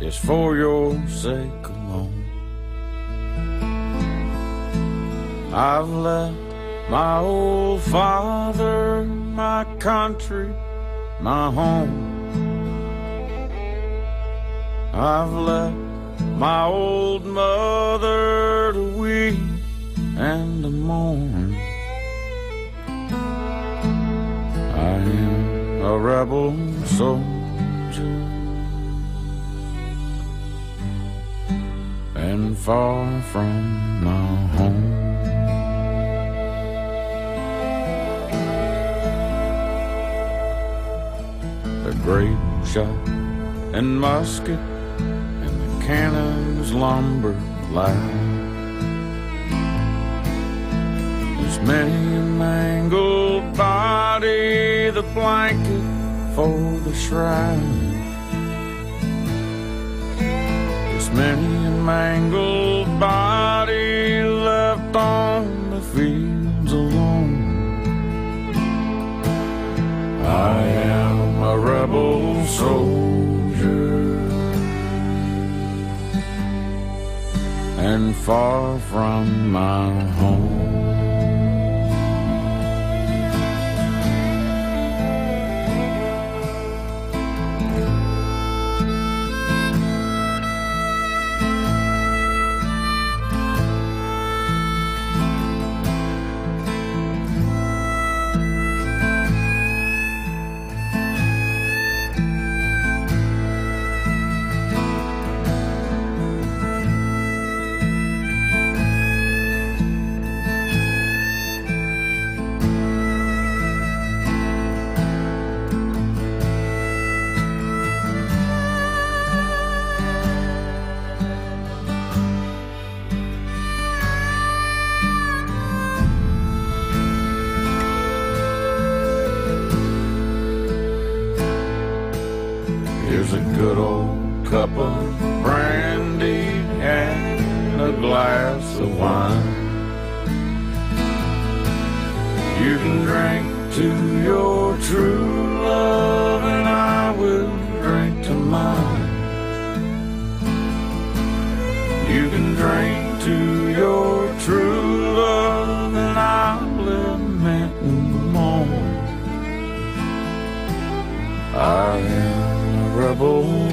It's for your sake alone. I've left my old father, my country, my home. I've left my old mother to weep and to mourn. I am a rebel soldier far from my home. The grape shot and musket and the cannons lumber loud. There's many a mangled body, the blanket for the shrine. There's many mangled body left on the fields alone. I am a rebel soldier and far from my home.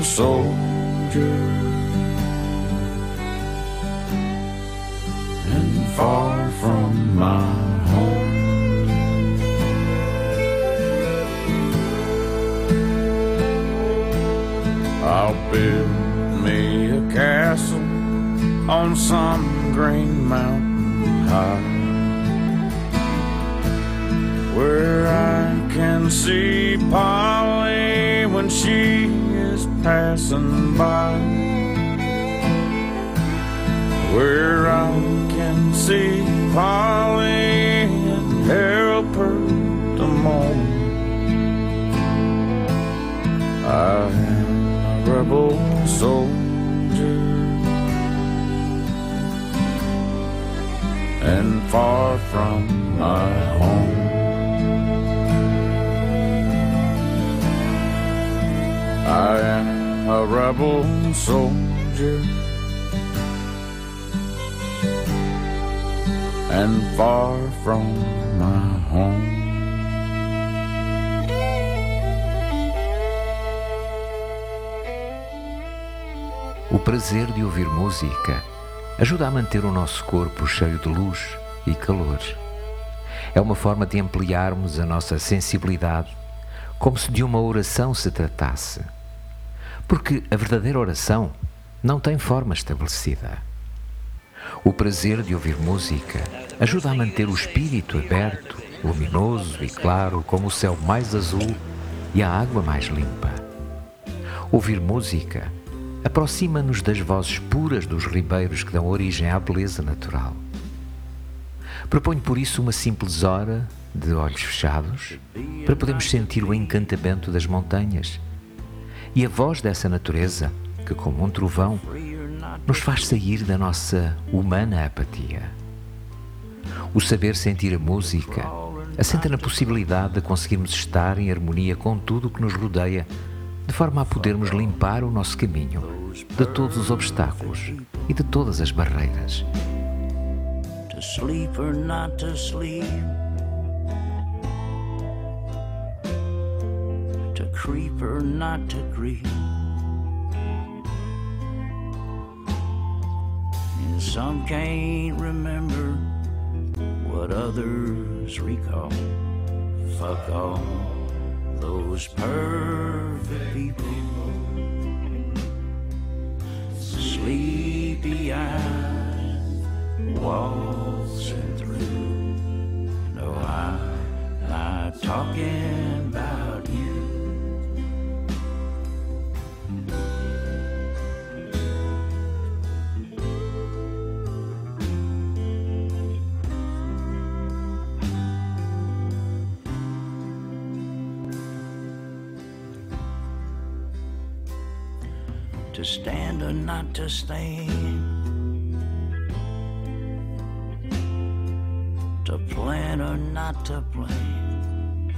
Soldier and far from my home. I'll build me a castle on some green mountain high where I can see Polly when she passing by. Where I can see Polly and to mourn. I am a rebel soldier and far from my home. I am a rebel soldier and far from my home. O prazer de ouvir música ajuda a manter o nosso corpo cheio de luz e calor. É uma forma de ampliarmos a nossa sensibilidade, como se de uma oração se tratasse. Porque a verdadeira oração não tem forma estabelecida. O prazer de ouvir música ajuda a manter o espírito aberto, luminoso e claro como o céu mais azul e a água mais limpa. Ouvir música aproxima-nos das vozes puras dos ribeiros que dão origem à beleza natural. Proponho por isso uma simples hora de olhos fechados para podermos sentir o encantamento das montanhas e a voz dessa natureza que, como um trovão, nos faz sair da nossa humana apatia. O saber sentir a música assenta na possibilidade de conseguirmos estar em harmonia com tudo o que nos rodeia de forma a podermos limpar o nosso caminho de todos os obstáculos e de todas as barreiras. To sleep or not to sleep. Creep or not to creep. And some can't remember what others recall. Fuck all those perfect people. Sleepy eyes waltzing through. No, I'm not talking about you. To stand or not to stand, to plan or not to plan,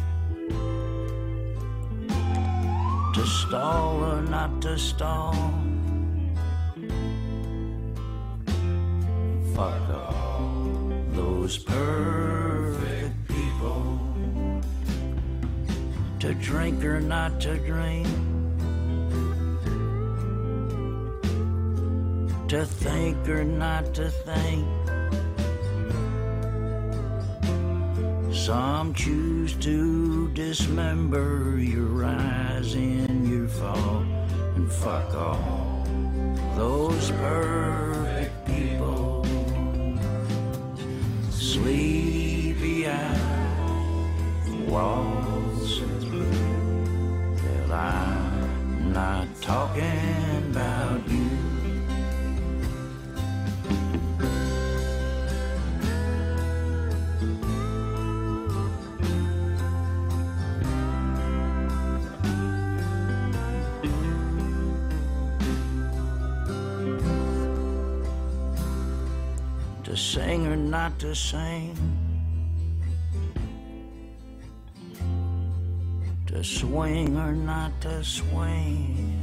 to stall or not to stall. Fuck all those perfect people, to drink or not to drink. To think or not to think. Some choose to dismember your rise and your fall, and fuck all those perfect people. Sleepy eyes waltzing through. Well, I'm not talking not to sing, to swing or not to swing.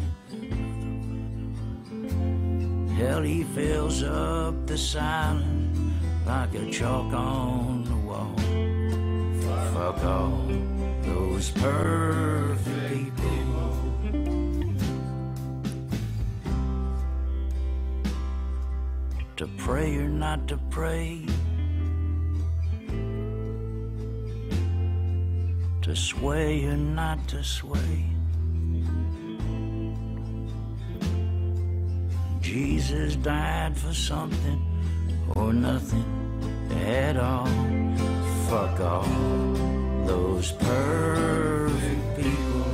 Hell, he fills up the silence like a chalk on the wall. Fuck all those perfect people. to pray or not to pray, to sway or not to sway. Jesus died for something or nothing at all. Fuck all those perfect people,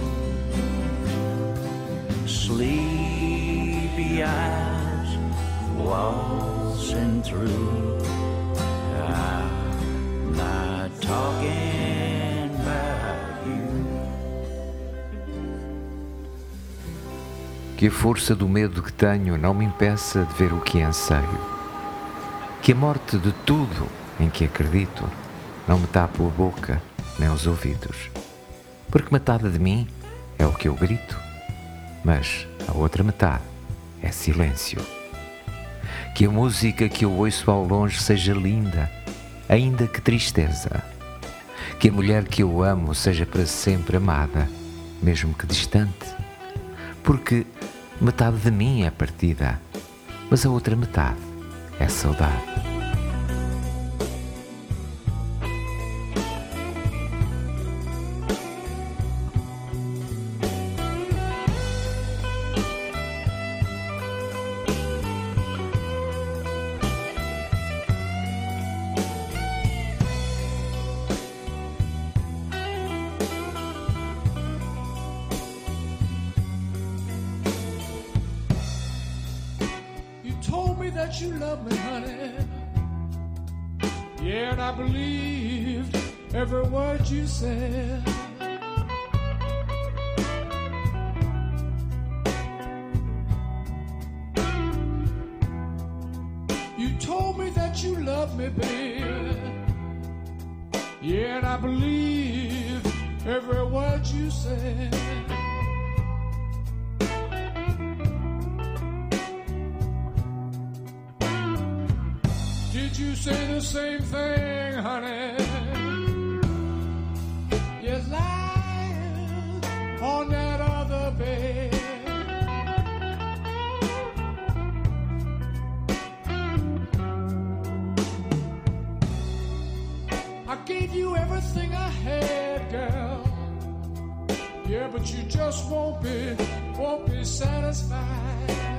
sleepy eyes, waltzing through. que a força do medo que tenho não me impeça de ver o que é anseio, que a morte de tudo em que acredito não me tapa a boca nem os ouvidos, porque metade de mim é o que eu grito, mas a outra metade é silêncio. Que a música que eu ouço ao longe seja linda, ainda que tristeza. Que a mulher que eu amo seja para sempre amada, mesmo que distante. Porque Metade de mim é partida, mas a outra metade é saudade. you everything I had, girl. Yeah, but you just won't be, won't be satisfied.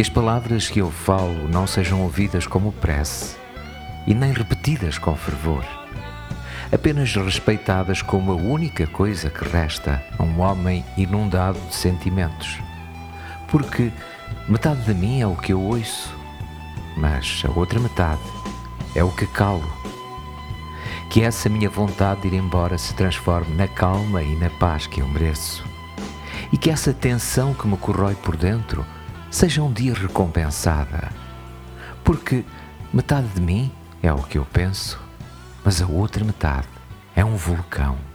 Que as palavras que eu falo não sejam ouvidas como prece e nem repetidas com fervor, apenas respeitadas como a única coisa que resta a um homem inundado de sentimentos. Porque metade de mim é o que eu ouço, mas a outra metade é o que calo. Que é essa minha vontade de ir embora se transforme na calma e na paz que eu mereço. E que essa tensão que me corrói por dentro seja um dia recompensada. Porque metade de mim é o que eu penso, mas a outra metade é um vulcão.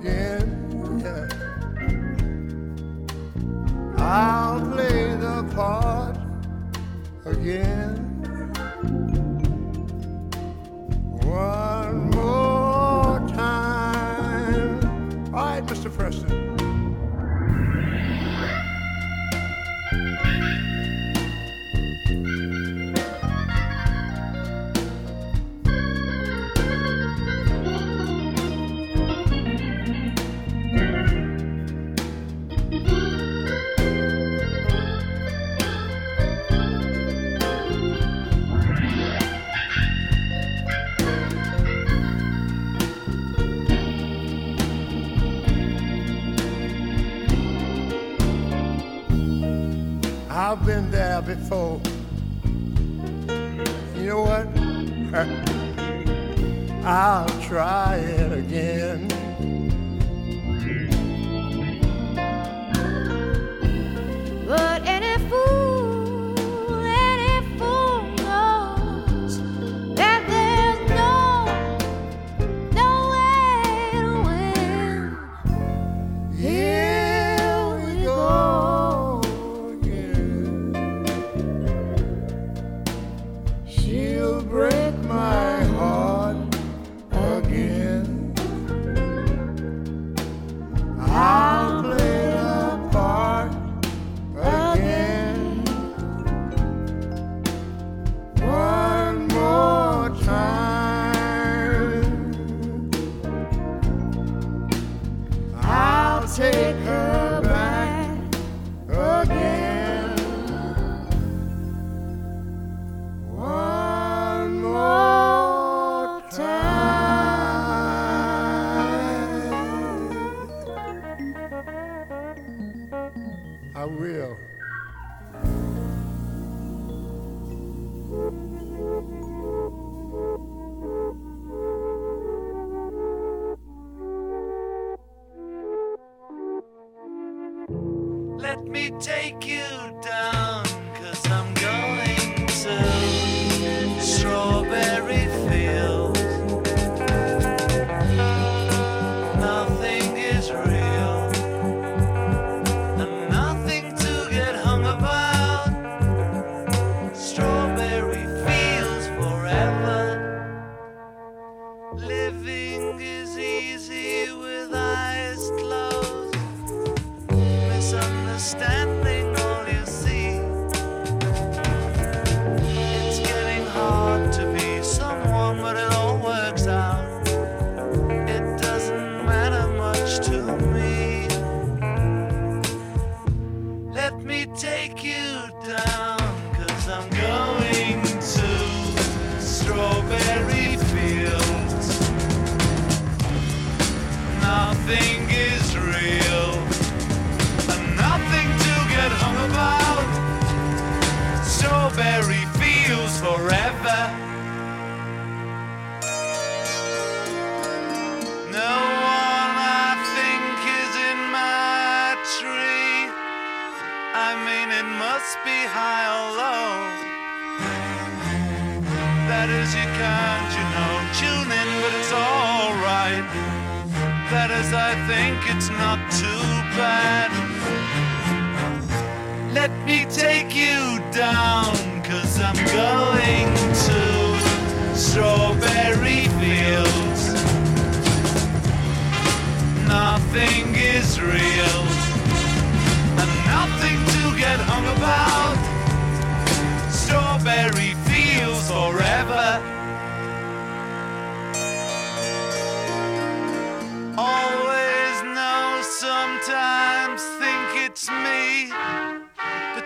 again. Yeah. I'll play the part again. Before. You know what? I'll try it again. Understanding. That is, you can't, you know, tune in, but it's alright. That is, I think it's not too bad. Let me take you down, cause I'm going to strawberry fields. Nothing is real, and nothing to get hung about. Strawberry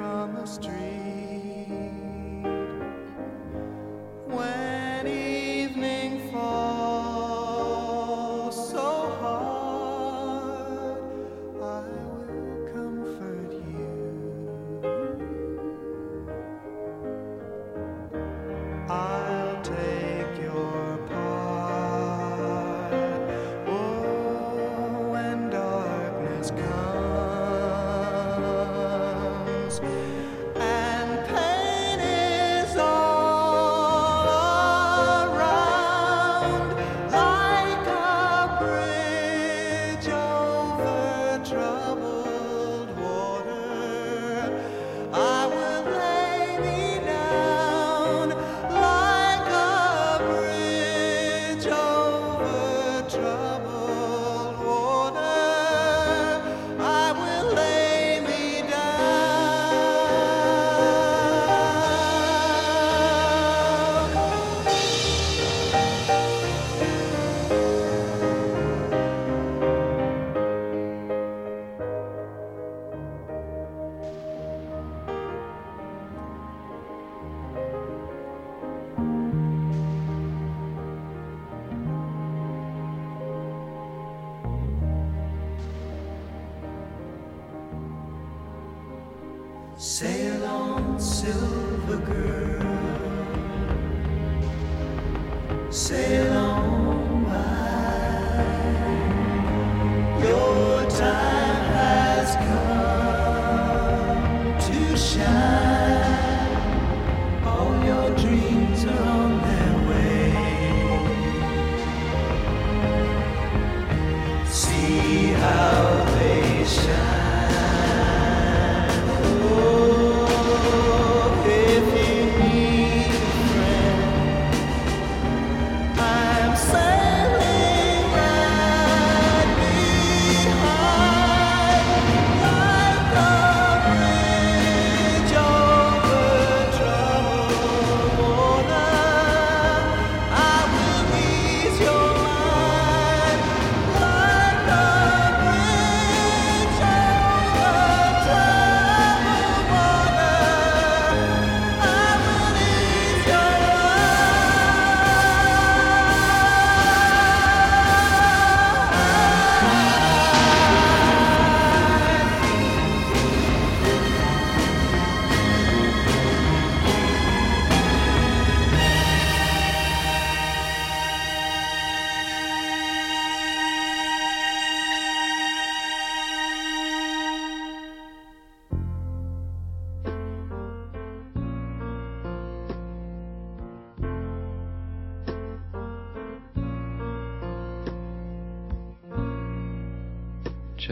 On the street,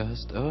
just a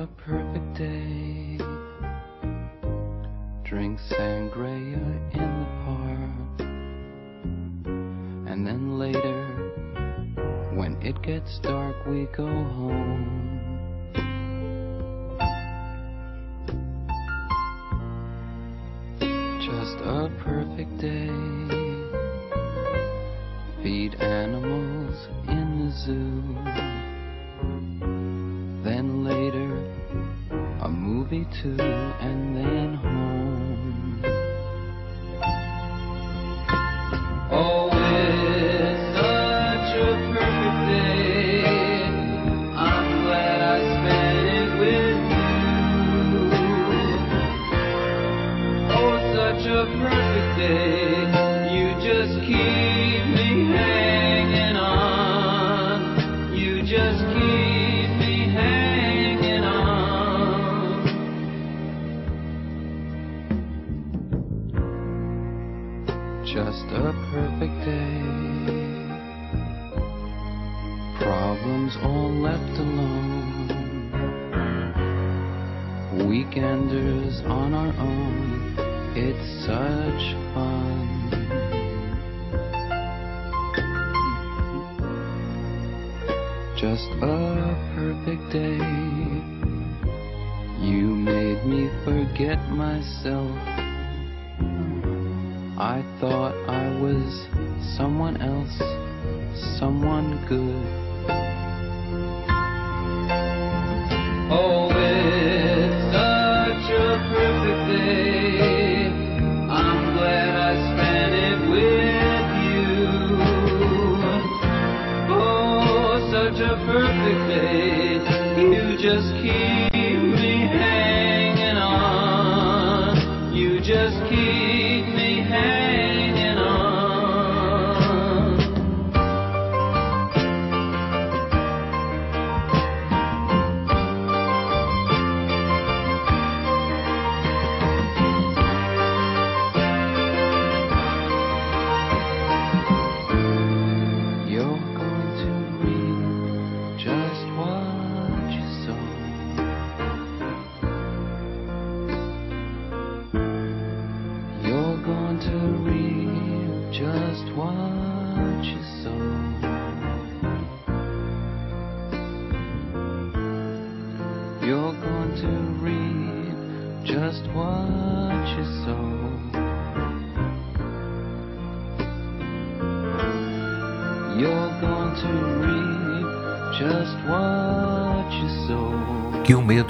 just one.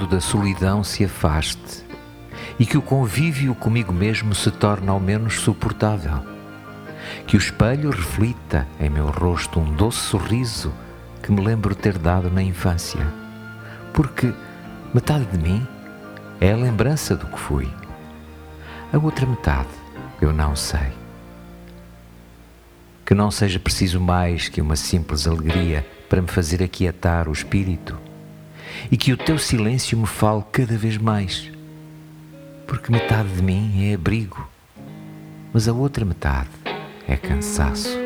da solidão se afaste e que o convívio comigo mesmo se torne ao menos suportável. Que o espelho reflita em meu rosto um doce sorriso que me lembro ter dado na infância, porque metade de mim é a lembrança do que fui, a outra metade eu não sei. Que não seja preciso mais que uma simples alegria para me fazer aquietar o espírito e que o teu silêncio me fale cada vez mais, porque metade de mim é abrigo, mas a outra metade é cansaço.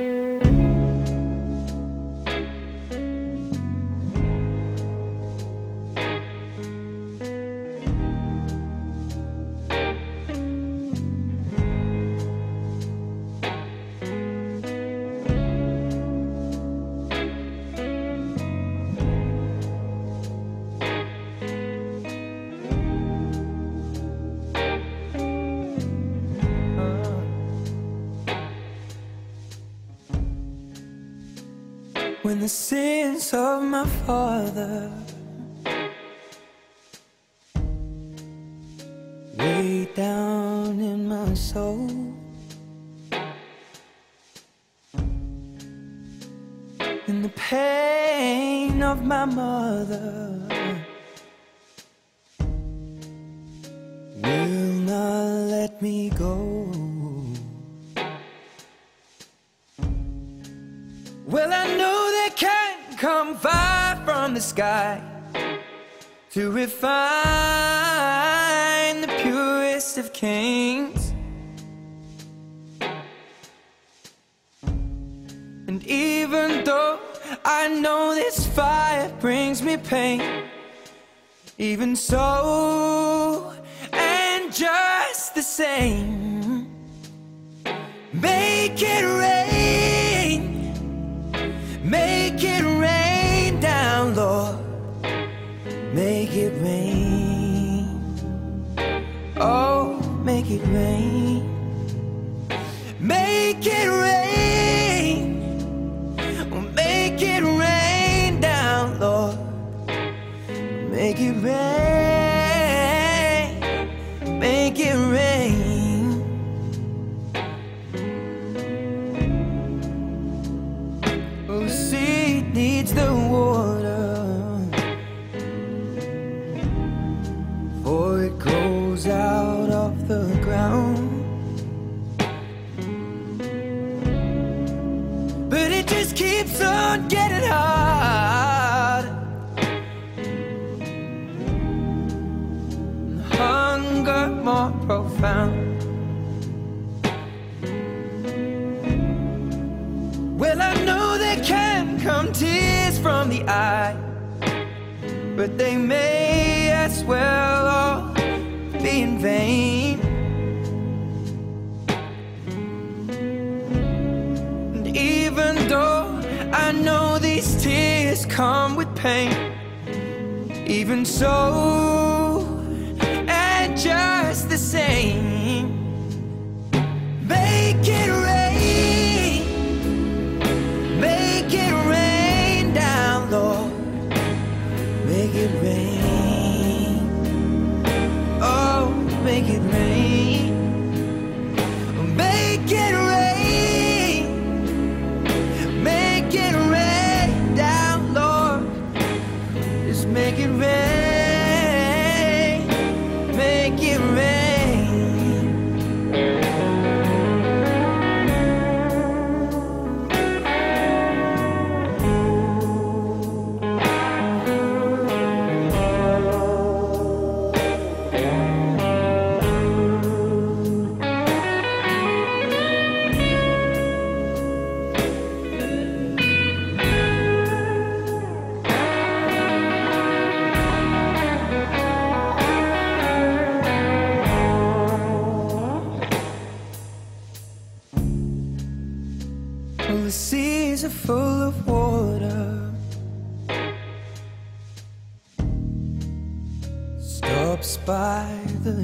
Soul. And the pain of my mother will not let me go. Well, I know they can't come far from the sky to refine the purest of kings. I know this fire brings me pain, even so, and just the same, make it rain. Make it rain down, Lord. Make it rain. Oh, make it rain. Make it rain. But they may as well all be in vain. And even though I know these tears come with pain, even so, and just the same, make it it rain. Oh, make it rain. Make it rain.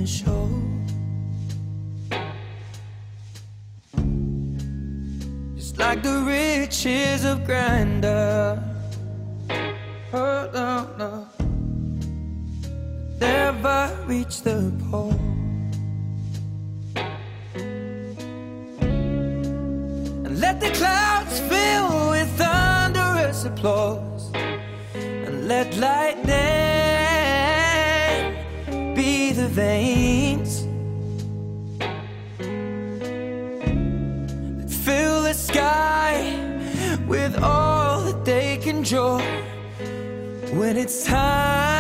Shore. Just like the riches of grandeur. Oh, no, no. Never reach the pole. And let the clouds fill with thunderous applause. And let lightning veins Fill the sky with all that they can draw. When it's time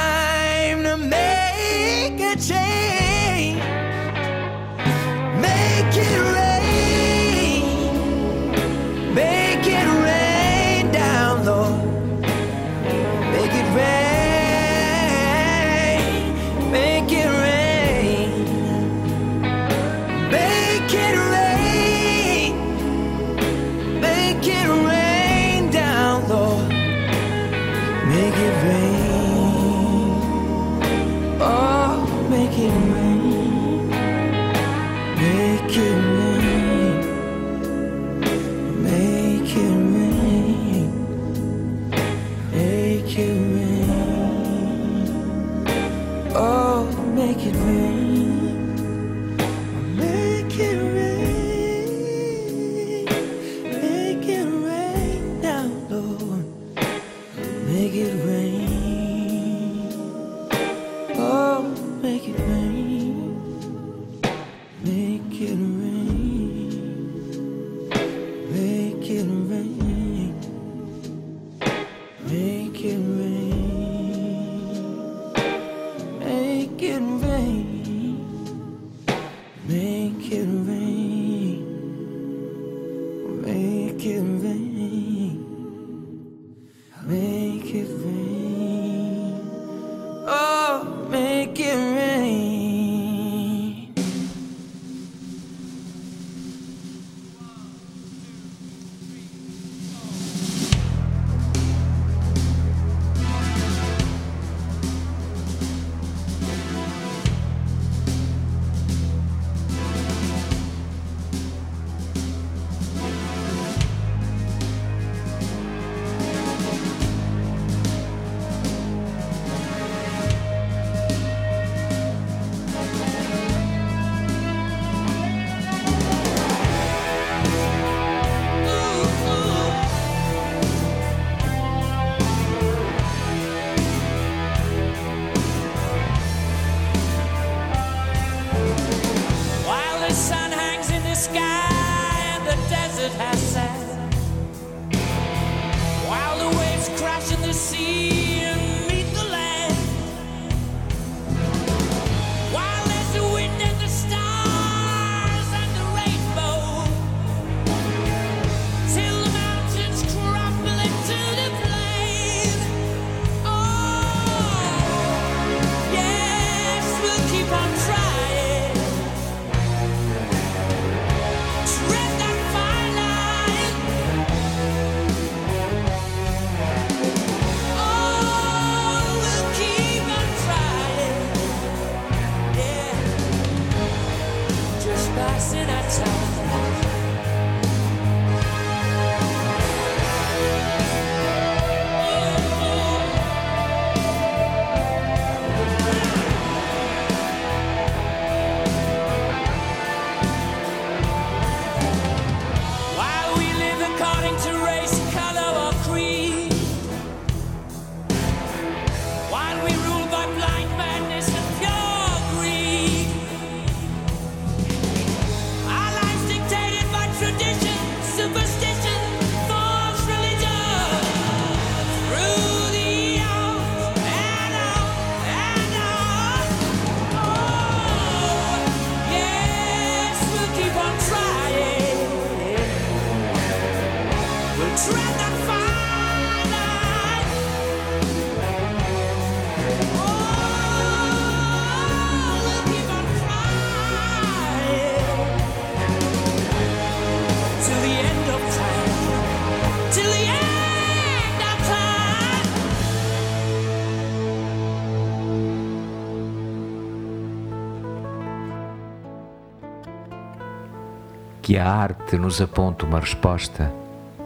a arte nos aponte uma resposta,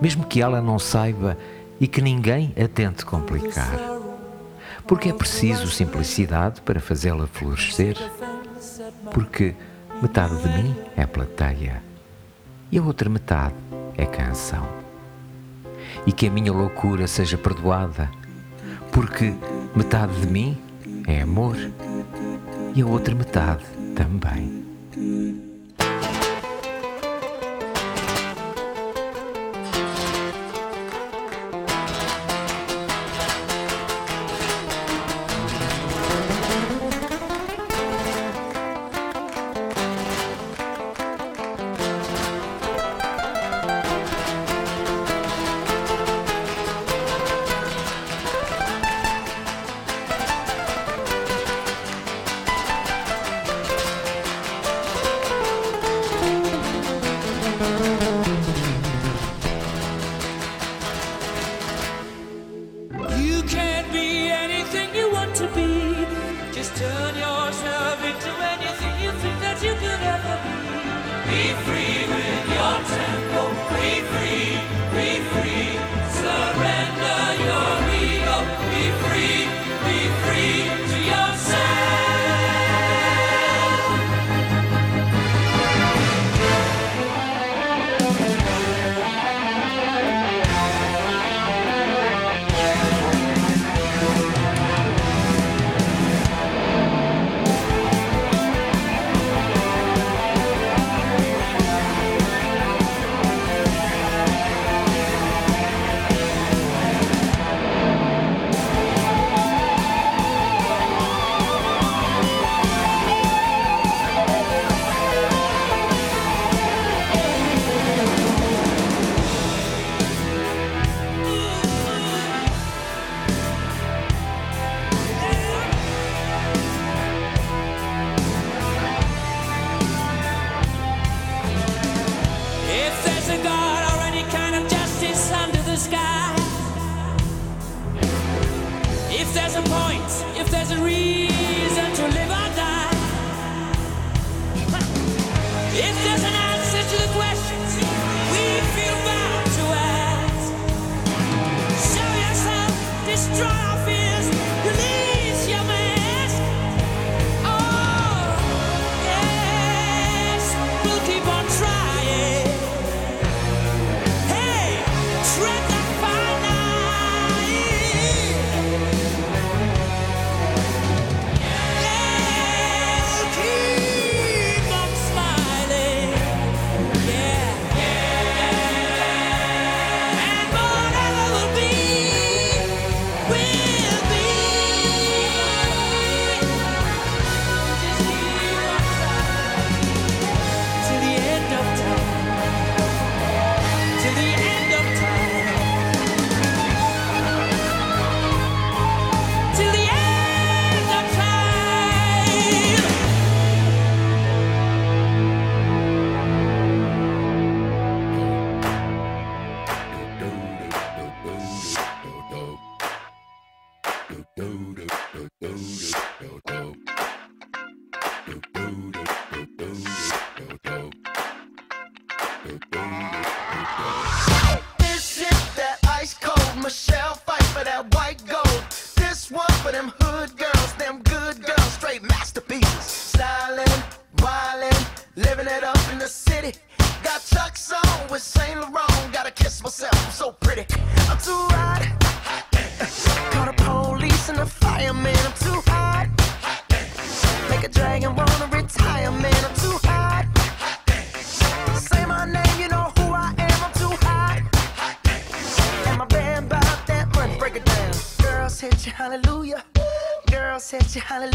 mesmo que ela não saiba e que ninguém a tente complicar. Porque é preciso simplicidade para fazê-la florescer, porque metade de mim é plateia e a outra metade é canção. E que a minha loucura seja perdoada, porque metade de mim é amor e a outra metade também. Hallelujah.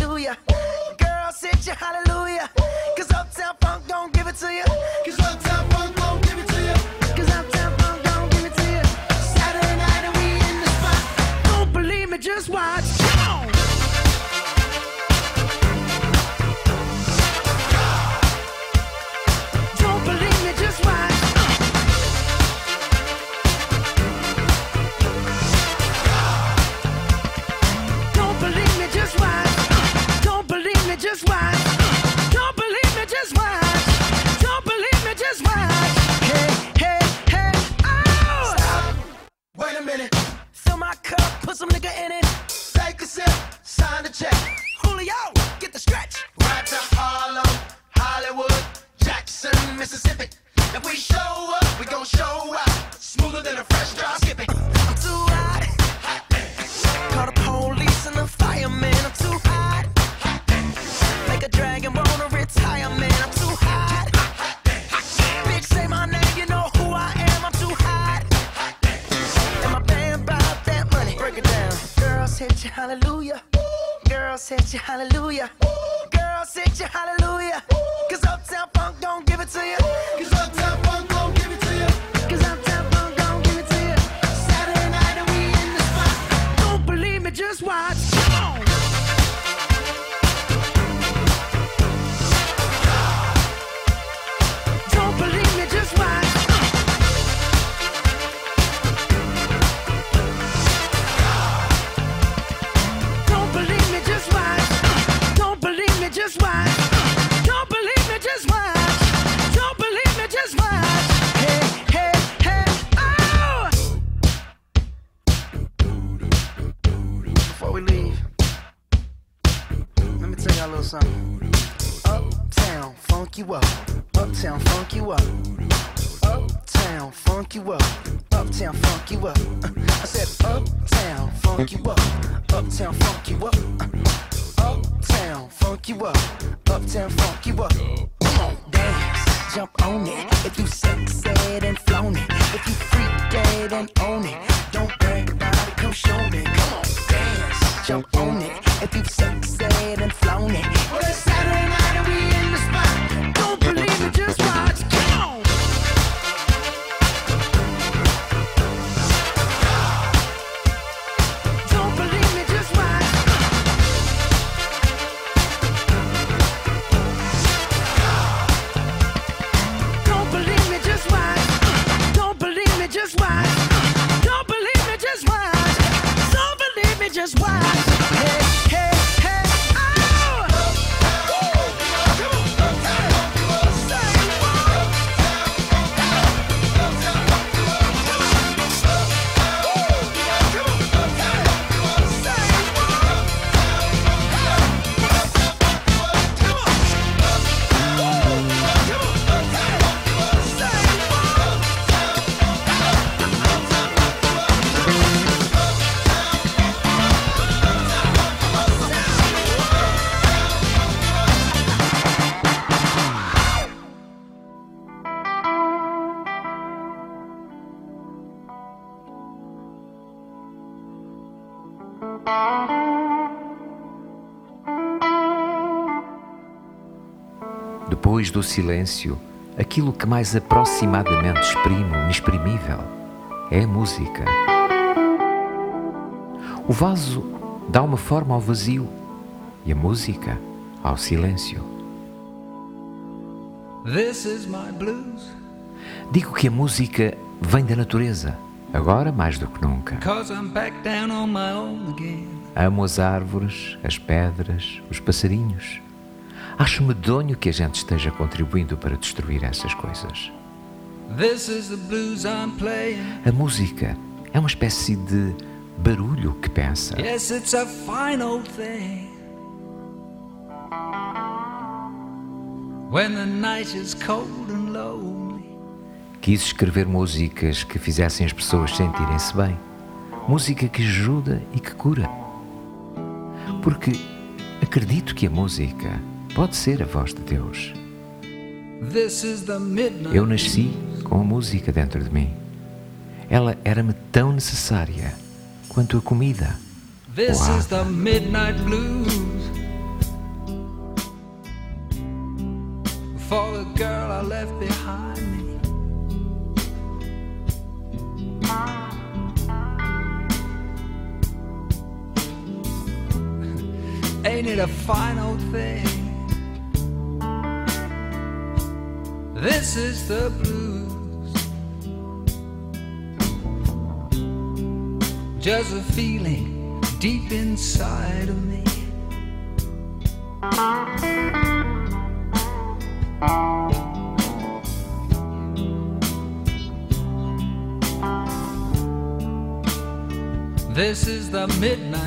You up. Uptown, funk you up. Uh, I said, Uptown, funk you up. Uptown, funk you up. Uh, Uptown, funk you up. Uptown, funk you up. Come on, dance, jump on it. If you sexed and flown it. If you freak dead and own it. Don't brag about it, come show me. Come on, dance, jump on it. If you sexed and flown it. Well, it's Saturday night do silêncio, aquilo que mais aproximadamente exprime o inexprimível é a música. O vaso dá uma forma ao vazio e a música ao silêncio. Digo que a música vem da natureza, agora mais do que nunca. cause I'm back down on my own again. Amo as árvores, as pedras, os passarinhos. Acho medonho que a gente esteja contribuindo para destruir essas coisas. A música é uma espécie de barulho que pensa. Yes, it's a fine old thing. When the night is cold and lonely, Quis escrever músicas que fizessem as pessoas sentirem-se bem. Música que ajuda e que cura. Porque acredito que a música pode ser a voz de Deus. Eu nasci com a música dentro de mim. Ela era-me tão necessária quanto a comida. This is the midnight blues. For the girl I left behind me. Ain't it a fine old thing? This is the blues. Just a feeling deep inside of me. This is the midnight